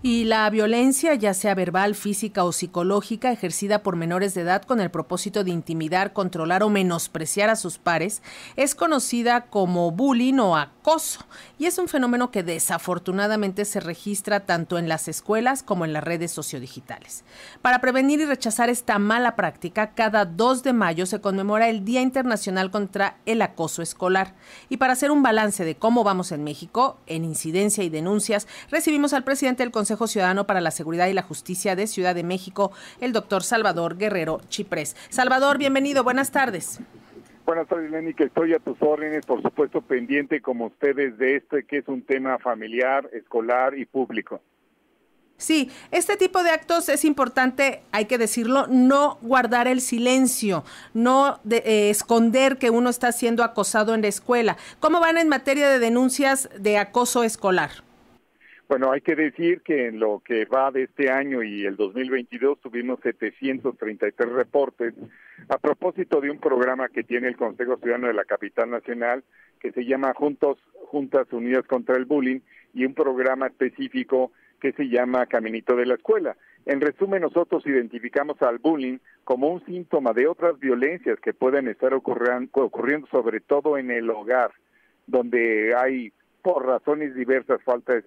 Y la violencia, ya sea verbal, física o psicológica, ejercida por menores de edad con el propósito de intimidar, controlar o menospreciar a sus pares, es conocida como bullying o acoso y es un fenómeno que desafortunadamente se registra tanto en las escuelas como en las redes sociodigitales. Para prevenir y rechazar esta mala práctica, cada 2 de mayo se conmemora el Día Internacional contra el Acoso Escolar. Y para hacer un balance de cómo vamos en México, en incidencia y denuncias, recibimos al presidente del Consejo Consejo Ciudadano para la Seguridad y la Justicia de Ciudad de México, el doctor Salvador Guerrero Chiprés. Salvador, bienvenido, buenas tardes. Buenas tardes, Lenny, que estoy a tus órdenes, por supuesto, pendiente como ustedes de este, que es un tema familiar, escolar y público. Sí, este tipo de actos es importante, hay que decirlo, no guardar el silencio, no eh, esconder que uno está siendo acosado en la escuela. ¿Cómo van en materia de denuncias de acoso escolar? Bueno, hay que decir que en lo que va de este año y el 2022 tuvimos 733 reportes a propósito de un programa que tiene el Consejo Ciudadano de la Capital Nacional que se llama Juntos Juntas Unidas contra el Bullying y un programa específico que se llama Caminito de la Escuela. En resumen, nosotros identificamos al bullying como un síntoma de otras violencias que pueden estar ocurriendo sobre todo en el hogar, donde hay por razones diversas falta de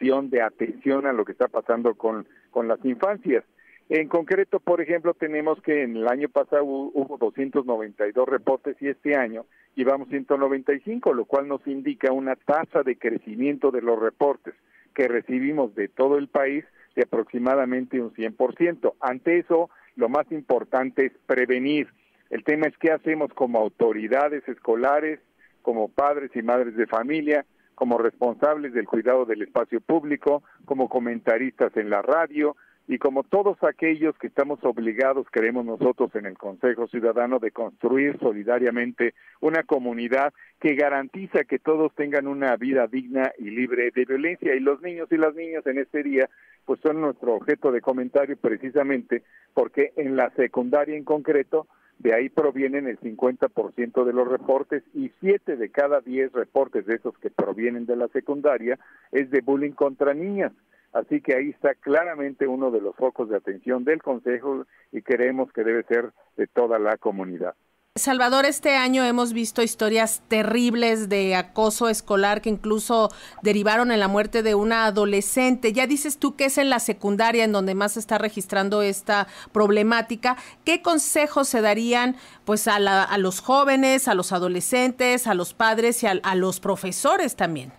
de atención a lo que está pasando con, con las infancias. En concreto, por ejemplo, tenemos que en el año pasado hubo 292 reportes y este año llevamos 195, lo cual nos indica una tasa de crecimiento de los reportes que recibimos de todo el país de aproximadamente un 100%. Ante eso, lo más importante es prevenir. El tema es qué hacemos como autoridades escolares, como padres y madres de familia, como responsables del cuidado del espacio público, como comentaristas en la radio y como todos aquellos que estamos obligados, queremos nosotros en el Consejo Ciudadano, de construir solidariamente una comunidad que garantiza que todos tengan una vida digna y libre de violencia. Y los niños y las niñas en este día, pues son nuestro objeto de comentario precisamente porque en la secundaria en concreto, de ahí provienen el 50% de los reportes y 7 de cada 10 reportes de esos que provienen de la secundaria es de bullying contra niñas. Así que ahí está claramente uno de los focos de atención del Consejo y creemos que debe ser de toda la comunidad. Salvador, este año hemos visto historias terribles de acoso escolar que incluso derivaron en la muerte de una adolescente. Ya dices tú que es en la secundaria en donde más se está registrando esta problemática. ¿Qué consejos se darían pues a, los jóvenes, a los adolescentes, a los padres y a, a los profesores también?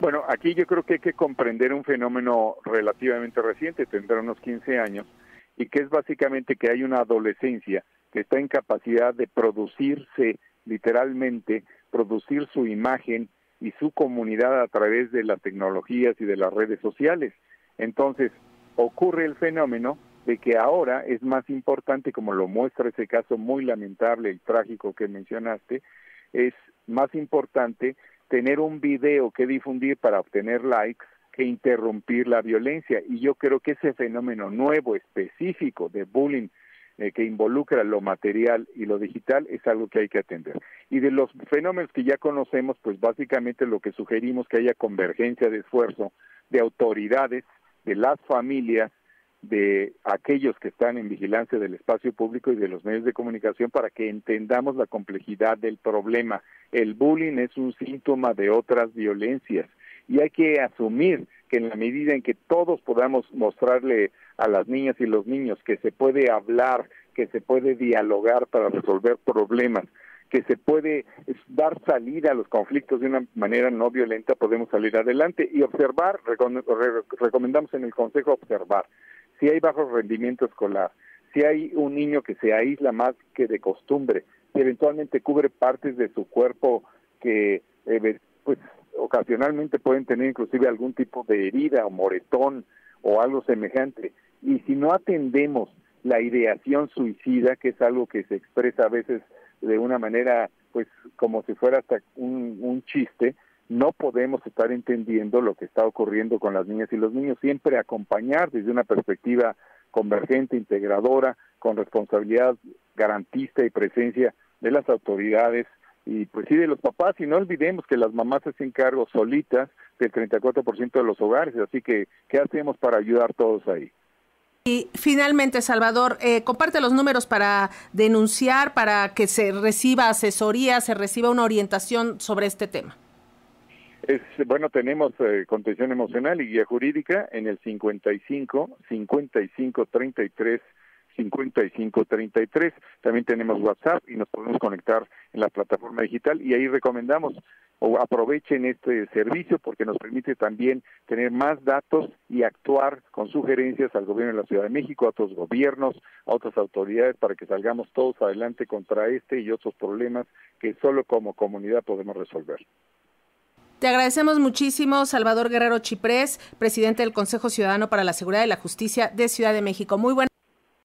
Bueno, aquí yo creo que hay que comprender un fenómeno relativamente reciente, tendrá unos 15 años, y que es básicamente que hay una adolescencia que está en capacidad de producirse literalmente, producir su imagen y su comunidad a través de las tecnologías y de las redes sociales. Entonces, ocurre el fenómeno de que ahora es más importante, como lo muestra ese caso muy lamentable y trágico que mencionaste, es más importante tener un video que difundir para obtener likes que interrumpir la violencia. Y yo creo que ese fenómeno nuevo, específico de bullying eh, que involucra lo material y lo digital es algo que hay que atender. Y de los fenómenos que ya conocemos, pues básicamente lo que sugerimos que haya convergencia de esfuerzo de autoridades, de las familias, de aquellos que están en vigilancia del espacio público y de los medios de comunicación para que entendamos la complejidad del problema. El bullying es un síntoma de otras violencias y hay que asumir que en la medida en que todos podamos mostrarle a las niñas y los niños que se puede hablar, que se puede dialogar para resolver problemas, que se puede dar salida a los conflictos de una manera no violenta, podemos salir adelante y observar, recomendamos en el Consejo observar, si hay bajo rendimiento escolar, si hay un niño que se aísla más que de costumbre, si eventualmente cubre partes de su cuerpo que eh, pues ocasionalmente pueden tener inclusive algún tipo de herida o moretón o algo semejante. Y si no atendemos la ideación suicida, que es algo que se expresa a veces de una manera, pues como si fuera hasta un, un chiste, no podemos estar entendiendo lo que está ocurriendo con las niñas y los niños, siempre acompañar desde una perspectiva convergente, integradora, con responsabilidad garantista y presencia de las autoridades y pues sí de los papás y no olvidemos que las mamás se hacen cargo solitas del 34% de los hogares. Así que, ¿qué hacemos para ayudar todos ahí? Y finalmente, Salvador, eh, comparte los números para denunciar, para que se reciba asesoría, se reciba una orientación sobre este tema. Es, bueno, tenemos eh, contención emocional y guía jurídica en el 55 55 33 5533. También tenemos WhatsApp y nos podemos conectar en la plataforma digital y ahí recomendamos o aprovechen este servicio porque nos permite también tener más datos y actuar con sugerencias al gobierno de la Ciudad de México, a otros gobiernos, a otras autoridades para que salgamos todos adelante contra este y otros problemas que solo como comunidad podemos resolver. Te agradecemos muchísimo, Salvador Guerrero Chiprés, presidente del Consejo Ciudadano para la Seguridad y la Justicia de Ciudad de México. Muy buena